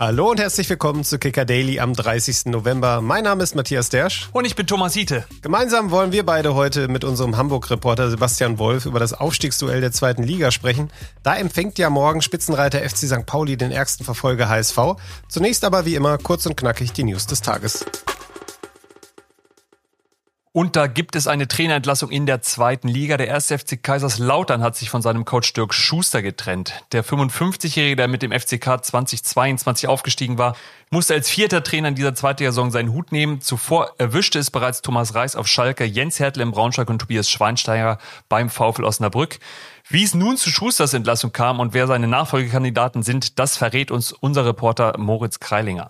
Hallo und herzlich willkommen zu Kicker Daily am 30. November. Mein Name ist Matthias Dersch. Und ich bin Thomas Hiete. Gemeinsam wollen wir beide heute mit unserem Hamburg-Reporter Sebastian Wolf über das Aufstiegsduell der zweiten Liga sprechen. Da empfängt ja morgen Spitzenreiter FC St. Pauli den ärgsten Verfolger HSV. Zunächst aber wie immer kurz und knackig die News des Tages. Und da gibt es eine Trainerentlassung in der zweiten Liga. Der erste FC Kaiserslautern hat sich von seinem Coach Dirk Schuster getrennt. Der 55-Jährige, der mit dem FCK 2022 aufgestiegen war, musste als vierter Trainer in dieser zweiten Saison seinen Hut nehmen. Zuvor erwischte es bereits Thomas Reis auf Schalke, Jens Hertel im Braunschweig und Tobias Schweinsteiger beim VfL Osnabrück. Wie es nun zu Schusters Entlassung kam und wer seine Nachfolgekandidaten sind, das verrät uns unser Reporter Moritz Kreilinger.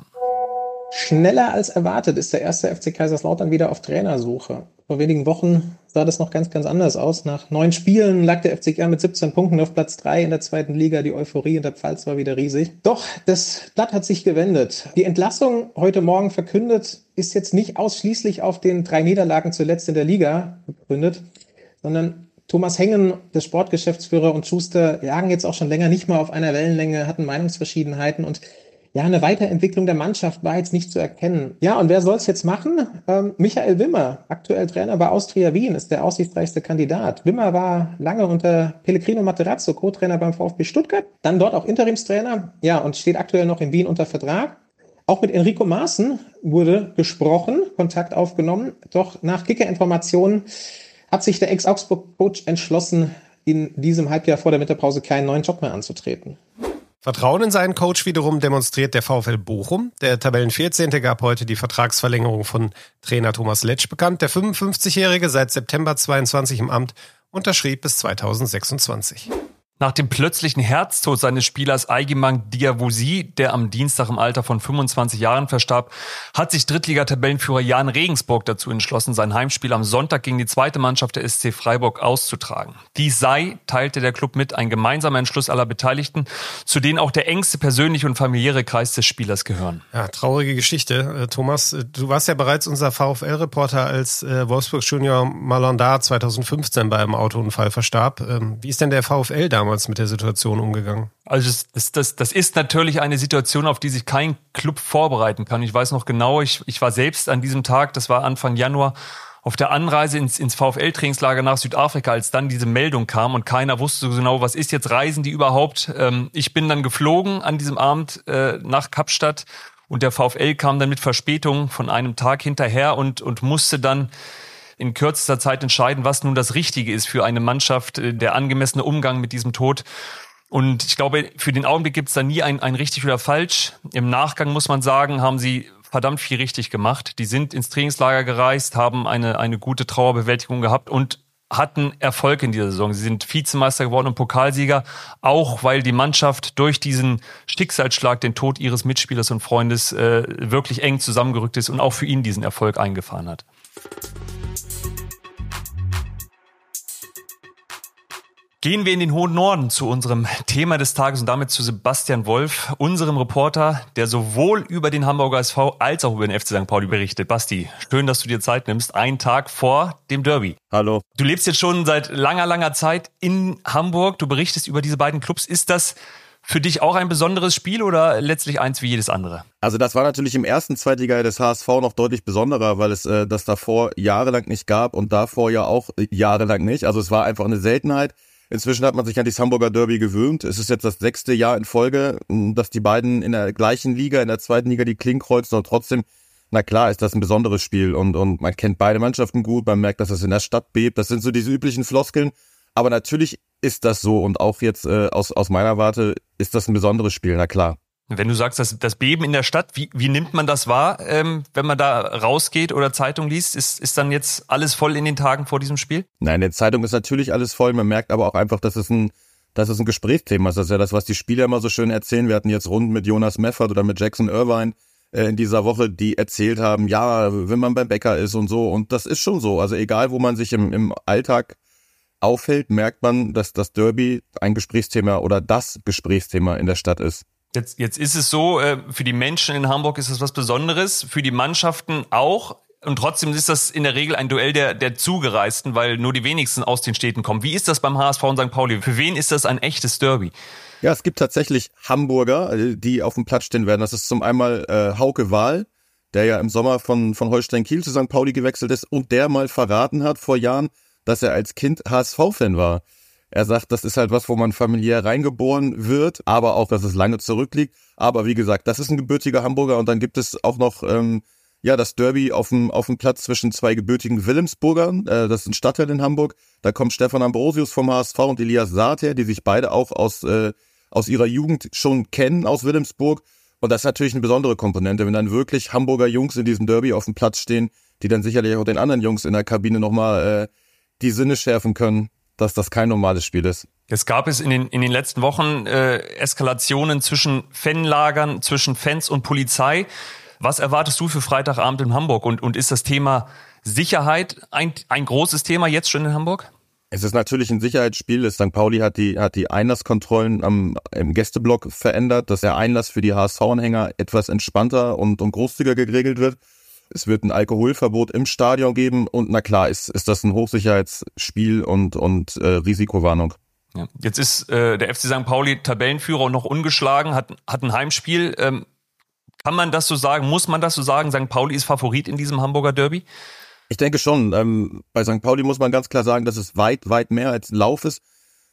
Schneller als erwartet ist der erste FC Kaiserslautern wieder auf Trainersuche. Vor wenigen Wochen sah das noch ganz, ganz anders aus. Nach neun Spielen lag der FCK mit 17 Punkten auf Platz drei in der zweiten Liga. Die Euphorie in der Pfalz war wieder riesig. Doch das Blatt hat sich gewendet. Die Entlassung heute Morgen verkündet ist jetzt nicht ausschließlich auf den drei Niederlagen zuletzt in der Liga begründet, sondern Thomas Hengen, der Sportgeschäftsführer und Schuster lagen jetzt auch schon länger nicht mehr auf einer Wellenlänge, hatten Meinungsverschiedenheiten und ja, eine Weiterentwicklung der Mannschaft war jetzt nicht zu erkennen. Ja, und wer soll es jetzt machen? Ähm, Michael Wimmer, aktuell Trainer bei Austria Wien, ist der aussichtsreichste Kandidat. Wimmer war lange unter Pellegrino Materazzo, Co-Trainer beim VfB Stuttgart, dann dort auch Interimstrainer, ja, und steht aktuell noch in Wien unter Vertrag. Auch mit Enrico Maaßen wurde gesprochen, Kontakt aufgenommen, doch nach Kicker-Informationen hat sich der Ex-Augsburg-Coach entschlossen, in diesem Halbjahr vor der Winterpause keinen neuen Job mehr anzutreten. Vertrauen in seinen Coach wiederum demonstriert der VfL Bochum. Der Tabellen 14. gab heute die Vertragsverlängerung von Trainer Thomas Letsch bekannt. Der 55-Jährige seit September 22 im Amt unterschrieb bis 2026. Nach dem plötzlichen Herztod seines Spielers Aigimang Diawusi, der am Dienstag im Alter von 25 Jahren verstarb, hat sich Drittligatabellenführer Jan Regensburg dazu entschlossen, sein Heimspiel am Sonntag gegen die zweite Mannschaft der SC Freiburg auszutragen. Dies sei, teilte der Club mit, ein gemeinsamer Entschluss aller Beteiligten, zu denen auch der engste persönliche und familiäre Kreis des Spielers gehören. Ja, traurige Geschichte. Äh, Thomas, äh, du warst ja bereits unser VfL-Reporter, als äh, Wolfsburg Junior Malandar 2015 bei einem Autounfall verstarb. Ähm, wie ist denn der VfL damals? Damals mit der Situation umgegangen? Also das, das, das ist natürlich eine Situation, auf die sich kein Club vorbereiten kann. Ich weiß noch genau, ich, ich war selbst an diesem Tag, das war Anfang Januar, auf der Anreise ins, ins VfL-Trainingslager nach Südafrika, als dann diese Meldung kam und keiner wusste so genau, was ist jetzt, reisen die überhaupt? Ähm, ich bin dann geflogen an diesem Abend äh, nach Kapstadt und der VfL kam dann mit Verspätung von einem Tag hinterher und, und musste dann in kürzester Zeit entscheiden, was nun das Richtige ist für eine Mannschaft, äh, der angemessene Umgang mit diesem Tod. Und ich glaube, für den Augenblick gibt es da nie ein, ein richtig oder falsch. Im Nachgang muss man sagen, haben sie verdammt viel richtig gemacht. Die sind ins Trainingslager gereist, haben eine, eine gute Trauerbewältigung gehabt und hatten Erfolg in dieser Saison. Sie sind Vizemeister geworden und Pokalsieger, auch weil die Mannschaft durch diesen Schicksalsschlag, den Tod ihres Mitspielers und Freundes, äh, wirklich eng zusammengerückt ist und auch für ihn diesen Erfolg eingefahren hat. Gehen wir in den hohen Norden zu unserem Thema des Tages und damit zu Sebastian Wolf, unserem Reporter, der sowohl über den Hamburger SV als auch über den FC St. Pauli berichtet. Basti, schön, dass du dir Zeit nimmst, einen Tag vor dem Derby. Hallo. Du lebst jetzt schon seit langer, langer Zeit in Hamburg. Du berichtest über diese beiden Clubs. Ist das für dich auch ein besonderes Spiel oder letztlich eins wie jedes andere? Also das war natürlich im ersten Zweitliga des HSV noch deutlich besonderer, weil es äh, das davor jahrelang nicht gab und davor ja auch jahrelang nicht. Also es war einfach eine Seltenheit. Inzwischen hat man sich an das Hamburger Derby gewöhnt. Es ist jetzt das sechste Jahr in Folge, dass die beiden in der gleichen Liga, in der zweiten Liga, die Kling kreuzen und trotzdem, na klar, ist das ein besonderes Spiel und, und man kennt beide Mannschaften gut, man merkt, dass es in der Stadt bebt. Das sind so diese üblichen Floskeln. Aber natürlich ist das so und auch jetzt äh, aus, aus meiner Warte ist das ein besonderes Spiel, na klar. Wenn du sagst, dass das Beben in der Stadt, wie, wie nimmt man das wahr, ähm, wenn man da rausgeht oder Zeitung liest? Ist, ist dann jetzt alles voll in den Tagen vor diesem Spiel? Nein, in der Zeitung ist natürlich alles voll. Man merkt aber auch einfach, dass es ein, dass es ein Gesprächsthema ist. Das ist ja das, was die Spieler immer so schön erzählen. Wir hatten jetzt Runden mit Jonas Meffert oder mit Jackson Irvine äh, in dieser Woche, die erzählt haben, ja, wenn man beim Bäcker ist und so. Und das ist schon so. Also egal, wo man sich im, im Alltag aufhält, merkt man, dass das Derby ein Gesprächsthema oder das Gesprächsthema in der Stadt ist. Jetzt, jetzt ist es so, äh, für die Menschen in Hamburg ist es was Besonderes, für die Mannschaften auch. Und trotzdem ist das in der Regel ein Duell der, der Zugereisten, weil nur die wenigsten aus den Städten kommen. Wie ist das beim HSV und St. Pauli? Für wen ist das ein echtes Derby? Ja, es gibt tatsächlich Hamburger, äh, die auf dem Platz stehen werden. Das ist zum einmal äh, Hauke Wahl, der ja im Sommer von, von Holstein Kiel zu St. Pauli gewechselt ist und der mal verraten hat vor Jahren, dass er als Kind HSV-Fan war. Er sagt, das ist halt was, wo man familiär reingeboren wird, aber auch, dass es lange zurückliegt. Aber wie gesagt, das ist ein gebürtiger Hamburger und dann gibt es auch noch ähm, ja das Derby auf dem auf dem Platz zwischen zwei gebürtigen Wilhelmsburgern. Äh, das ist ein Stadtteil in Hamburg. Da kommt Stefan Ambrosius vom HSV und Elias Saat her, die sich beide auch aus äh, aus ihrer Jugend schon kennen aus Wilhelmsburg. Und das ist natürlich eine besondere Komponente, wenn dann wirklich Hamburger Jungs in diesem Derby auf dem Platz stehen, die dann sicherlich auch den anderen Jungs in der Kabine nochmal äh, die Sinne schärfen können, dass das kein normales Spiel ist. Es gab es in den, in den letzten Wochen äh, Eskalationen zwischen Fanlagern, zwischen Fans und Polizei. Was erwartest du für Freitagabend in Hamburg? Und, und ist das Thema Sicherheit ein, ein großes Thema jetzt schon in Hamburg? Es ist natürlich ein Sicherheitsspiel. St. Pauli hat die, hat die Einlasskontrollen am, im Gästeblock verändert, dass der Einlass für die HSV-Anhänger etwas entspannter und, und großzügiger geregelt wird. Es wird ein Alkoholverbot im Stadion geben und na klar ist, ist das ein Hochsicherheitsspiel und, und äh, Risikowarnung. Ja. Jetzt ist äh, der FC St. Pauli Tabellenführer und noch ungeschlagen, hat, hat ein Heimspiel. Ähm, kann man das so sagen? Muss man das so sagen? St. Pauli ist Favorit in diesem Hamburger Derby? Ich denke schon. Ähm, bei St. Pauli muss man ganz klar sagen, dass es weit, weit mehr als Lauf ist.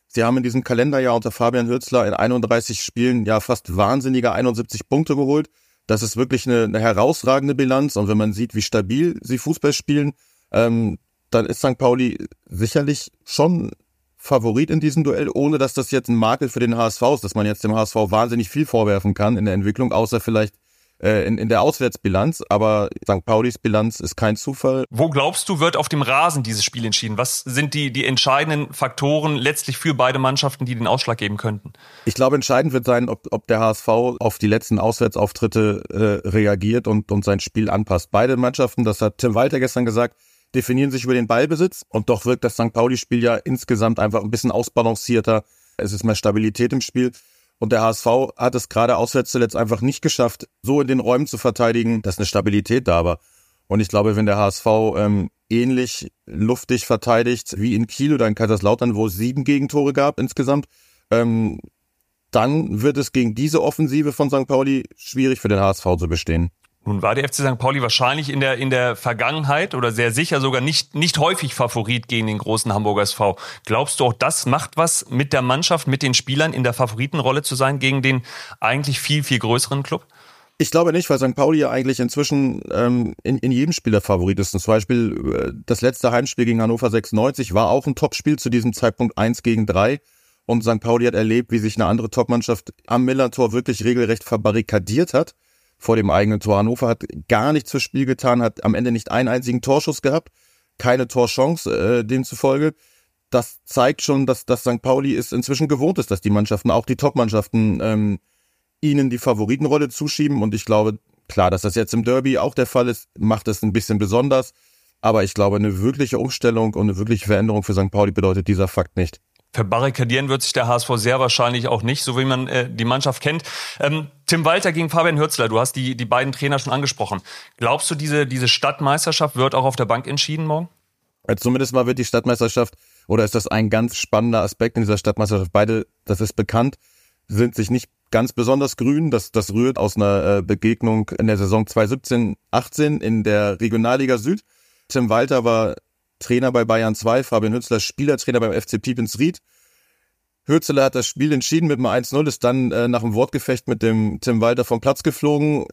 Sie haben in diesem Kalenderjahr unter Fabian Hürzler in 31 Spielen ja fast wahnsinnige 71 Punkte geholt. Das ist wirklich eine, eine herausragende Bilanz. Und wenn man sieht, wie stabil sie Fußball spielen, ähm, dann ist St. Pauli sicherlich schon Favorit in diesem Duell, ohne dass das jetzt ein Makel für den HSV ist, dass man jetzt dem HSV wahnsinnig viel vorwerfen kann in der Entwicklung, außer vielleicht in, in der Auswärtsbilanz, aber St. Paulis Bilanz ist kein Zufall. Wo glaubst du, wird auf dem Rasen dieses Spiel entschieden? Was sind die, die entscheidenden Faktoren letztlich für beide Mannschaften, die den Ausschlag geben könnten? Ich glaube, entscheidend wird sein, ob, ob der HSV auf die letzten Auswärtsauftritte äh, reagiert und, und sein Spiel anpasst. Beide Mannschaften, das hat Tim Walter gestern gesagt, definieren sich über den Ballbesitz und doch wirkt das St. Pauli-Spiel ja insgesamt einfach ein bisschen ausbalancierter. Es ist mehr Stabilität im Spiel. Und der HSV hat es gerade auswärts zuletzt einfach nicht geschafft, so in den Räumen zu verteidigen, dass eine Stabilität da war. Und ich glaube, wenn der HSV ähm, ähnlich luftig verteidigt wie in Kiel oder in Kaiserslautern, wo es sieben Gegentore gab insgesamt, ähm, dann wird es gegen diese Offensive von St. Pauli schwierig für den HSV zu bestehen. Nun war der FC St. Pauli wahrscheinlich in der, in der Vergangenheit oder sehr sicher sogar nicht, nicht häufig Favorit gegen den großen Hamburger SV. Glaubst du auch, das macht was mit der Mannschaft, mit den Spielern in der Favoritenrolle zu sein gegen den eigentlich viel, viel größeren Club? Ich glaube nicht, weil St. Pauli ja eigentlich inzwischen ähm, in, in jedem Spiel der Favorit ist. Und zum Beispiel äh, das letzte Heimspiel gegen Hannover 96 war auch ein Topspiel zu diesem Zeitpunkt 1 gegen 3. Und St. Pauli hat erlebt, wie sich eine andere Topmannschaft am Millantor wirklich regelrecht verbarrikadiert hat vor dem eigenen Tor. Hannover hat gar nichts fürs Spiel getan, hat am Ende nicht einen einzigen Torschuss gehabt, keine Torchance äh, demzufolge. Das zeigt schon, dass, dass St. Pauli es inzwischen gewohnt ist, dass die Mannschaften, auch die Top-Mannschaften, ähm, ihnen die Favoritenrolle zuschieben. Und ich glaube, klar, dass das jetzt im Derby auch der Fall ist, macht es ein bisschen besonders. Aber ich glaube, eine wirkliche Umstellung und eine wirkliche Veränderung für St. Pauli bedeutet dieser Fakt nicht. Verbarrikadieren wird sich der HSV sehr wahrscheinlich auch nicht, so wie man äh, die Mannschaft kennt. Ähm, Tim Walter gegen Fabian Hürzler, du hast die, die beiden Trainer schon angesprochen. Glaubst du, diese, diese Stadtmeisterschaft wird auch auf der Bank entschieden morgen? Also zumindest mal wird die Stadtmeisterschaft, oder ist das ein ganz spannender Aspekt in dieser Stadtmeisterschaft? Beide, das ist bekannt, sind sich nicht ganz besonders grün. Das, das rührt aus einer äh, Begegnung in der Saison 2017, 18 in der Regionalliga Süd. Tim Walter war Trainer bei Bayern 2, Fabian Hützler Spielertrainer beim FC Piepensried. Hürzler hat das Spiel entschieden mit einem 1-0, ist dann äh, nach dem Wortgefecht mit dem Tim Walter vom Platz geflogen.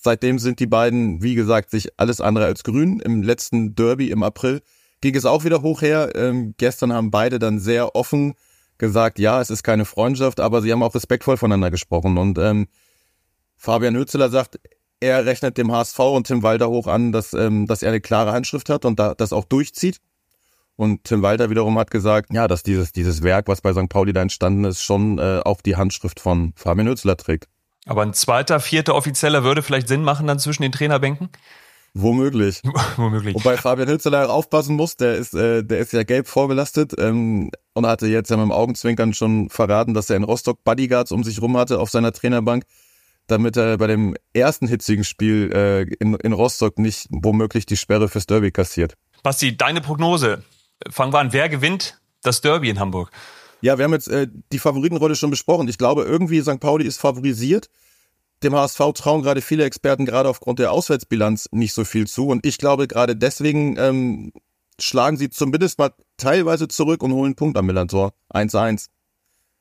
Seitdem sind die beiden, wie gesagt, sich alles andere als grün. Im letzten Derby im April ging es auch wieder hoch her. Ähm, gestern haben beide dann sehr offen gesagt, ja, es ist keine Freundschaft, aber sie haben auch respektvoll voneinander gesprochen. Und ähm, Fabian Hützler sagt, er rechnet dem HSV und Tim Walter hoch an, dass, ähm, dass er eine klare Handschrift hat und da, das auch durchzieht. Und Tim Walter wiederum hat gesagt, ja, dass dieses, dieses Werk, was bei St. Pauli da entstanden ist, schon äh, auch die Handschrift von Fabian Hützler trägt. Aber ein zweiter, vierter Offizieller würde vielleicht Sinn machen dann zwischen den Trainerbänken? Womöglich. Womöglich. Wobei Fabian Hützler aufpassen muss, der ist, äh, der ist ja gelb vorbelastet ähm, und hatte jetzt ja mit dem Augenzwinkern schon verraten, dass er in Rostock Bodyguards um sich rum hatte auf seiner Trainerbank damit er bei dem ersten hitzigen Spiel äh, in, in Rostock nicht womöglich die Sperre fürs Derby kassiert. Basti, deine Prognose. Fangen wir an. Wer gewinnt das Derby in Hamburg? Ja, wir haben jetzt äh, die Favoritenrolle schon besprochen. Ich glaube, irgendwie St. Pauli ist favorisiert. Dem HSV trauen gerade viele Experten gerade aufgrund der Auswärtsbilanz nicht so viel zu. Und ich glaube, gerade deswegen ähm, schlagen sie zumindest mal teilweise zurück und holen einen Punkt am Millantor. 1-1.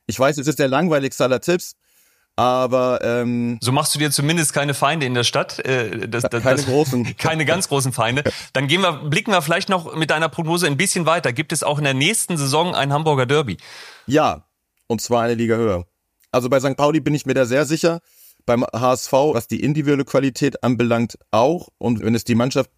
Ich weiß, es ist der langweiligste aller Tipps, aber ähm, so machst du dir zumindest keine Feinde in der Stadt. Äh, das, das, keine das, großen, keine ganz großen Feinde. Dann gehen wir, blicken wir vielleicht noch mit deiner Prognose ein bisschen weiter. Gibt es auch in der nächsten Saison ein Hamburger Derby? Ja, und zwar eine Liga höher. Also bei St. Pauli bin ich mir da sehr sicher. Beim HSV, was die individuelle Qualität anbelangt, auch. Und wenn es die Mannschaft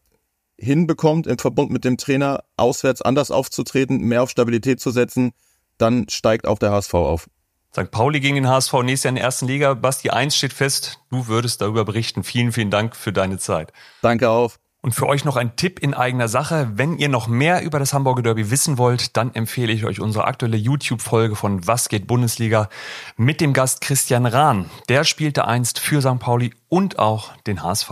hinbekommt, im Verbund mit dem Trainer auswärts anders aufzutreten, mehr auf Stabilität zu setzen, dann steigt auch der HSV auf. St. Pauli gegen den HSV nächstes Jahr in der ersten Liga. Basti, eins steht fest, du würdest darüber berichten. Vielen, vielen Dank für deine Zeit. Danke auch. Und für euch noch ein Tipp in eigener Sache. Wenn ihr noch mehr über das Hamburger Derby wissen wollt, dann empfehle ich euch unsere aktuelle YouTube-Folge von Was geht Bundesliga mit dem Gast Christian Rahn. Der spielte einst für St. Pauli und auch den HSV.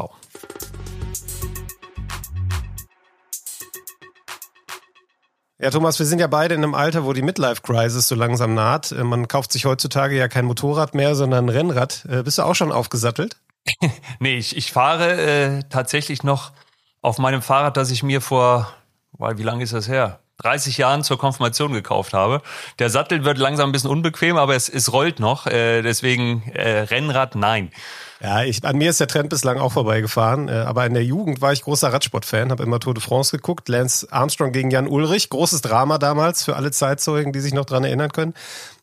Ja, Thomas, wir sind ja beide in einem Alter, wo die Midlife-Crisis so langsam naht. Äh, man kauft sich heutzutage ja kein Motorrad mehr, sondern ein Rennrad. Äh, bist du auch schon aufgesattelt? nee, ich, ich fahre äh, tatsächlich noch auf meinem Fahrrad, das ich mir vor, weil wie lange ist das her? 30 Jahren zur Konfirmation gekauft habe. Der Sattel wird langsam ein bisschen unbequem, aber es, es rollt noch. Äh, deswegen äh, Rennrad, nein. Ja, ich, an mir ist der Trend bislang auch vorbeigefahren. Äh, aber in der Jugend war ich großer Radsportfan, habe immer Tour de France geguckt. Lance Armstrong gegen Jan Ulrich. Großes Drama damals für alle Zeitzeugen, die sich noch dran erinnern können.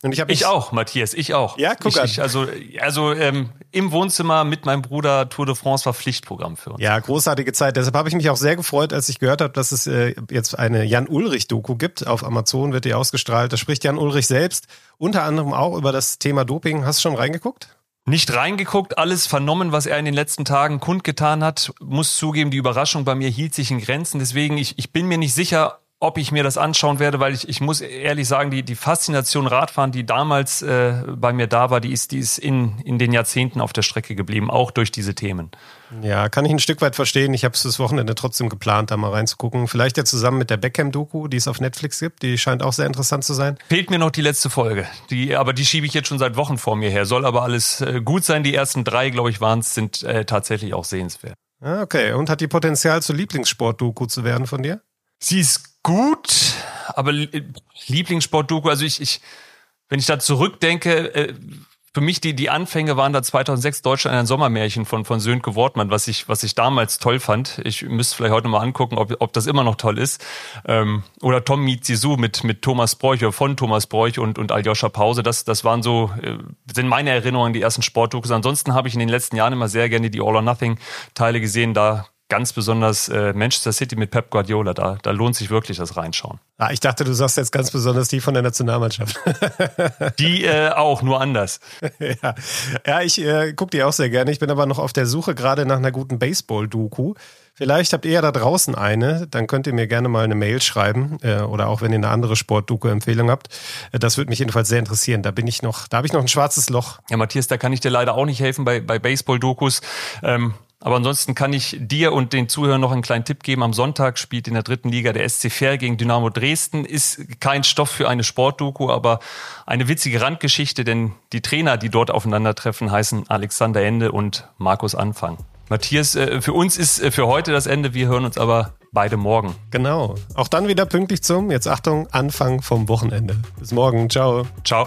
Und ich, ich auch, Matthias, ich auch. Ja, guck ich, an. Ich, also also ähm, im Wohnzimmer mit meinem Bruder Tour de France war Pflichtprogramm für uns. Ja, großartige Zeit. Deshalb habe ich mich auch sehr gefreut, als ich gehört habe, dass es äh, jetzt eine Jan Ulrich-Doku gibt. Auf Amazon wird die ausgestrahlt. Da spricht Jan Ulrich selbst unter anderem auch über das Thema Doping. Hast du schon reingeguckt? Nicht reingeguckt, alles vernommen, was er in den letzten Tagen kundgetan hat. Muss zugeben, die Überraschung bei mir hielt sich in Grenzen. Deswegen, ich, ich bin mir nicht sicher, ob ich mir das anschauen werde, weil ich, ich muss ehrlich sagen, die, die Faszination Radfahren, die damals äh, bei mir da war, die ist, die ist in, in den Jahrzehnten auf der Strecke geblieben, auch durch diese Themen. Ja, kann ich ein Stück weit verstehen. Ich habe es das Wochenende trotzdem geplant, da mal reinzugucken. Vielleicht ja zusammen mit der Beckham-Doku, die es auf Netflix gibt. Die scheint auch sehr interessant zu sein. Fehlt mir noch die letzte Folge. Die, aber die schiebe ich jetzt schon seit Wochen vor mir her. Soll aber alles äh, gut sein. Die ersten drei, glaube ich, waren es, sind äh, tatsächlich auch sehenswert. Ah, okay. Und hat die Potenzial zur Lieblingssport-Doku zu werden von dir? Sie ist gut, aber Lieblingssport-Doku, also ich, ich, wenn ich da zurückdenke, äh, für mich die, die Anfänge waren da 2006 Deutschland ein Sommermärchen von, von Sönke Wortmann, was ich, was ich damals toll fand. Ich müsste vielleicht heute mal angucken, ob, ob das immer noch toll ist. Ähm, oder Tom Meets Sisu mit, mit Thomas Bräuch oder von Thomas Bräuch und, und Aljoscha Pause. Das, das waren so, äh, sind meine Erinnerungen, die ersten Sportdokus. Ansonsten habe ich in den letzten Jahren immer sehr gerne die All or Nothing Teile gesehen. Da ganz besonders äh, Manchester City mit Pep Guardiola. Da, da lohnt sich wirklich das Reinschauen. Ah, ich dachte, du sagst jetzt ganz besonders die von der Nationalmannschaft. die äh, auch, nur anders. ja. ja, ich äh, gucke die auch sehr gerne. Ich bin aber noch auf der Suche gerade nach einer guten Baseball-Doku. Vielleicht habt ihr ja da draußen eine, dann könnt ihr mir gerne mal eine Mail schreiben äh, oder auch wenn ihr eine andere Sport-Doku-Empfehlung habt. Äh, das würde mich jedenfalls sehr interessieren. Da bin ich noch, da habe ich noch ein schwarzes Loch. Ja, Matthias, da kann ich dir leider auch nicht helfen bei, bei Baseball-Dokus. Ähm, aber ansonsten kann ich dir und den Zuhörern noch einen kleinen Tipp geben. Am Sonntag spielt in der dritten Liga der SC Fair gegen Dynamo Dresden. Ist kein Stoff für eine Sportdoku, aber eine witzige Randgeschichte, denn die Trainer, die dort aufeinandertreffen, heißen Alexander Ende und Markus Anfang. Matthias, äh, für uns ist äh, für heute das Ende. Wir hören uns aber beide morgen. Genau. Auch dann wieder pünktlich zum, jetzt Achtung, Anfang vom Wochenende. Bis morgen. Ciao. Ciao.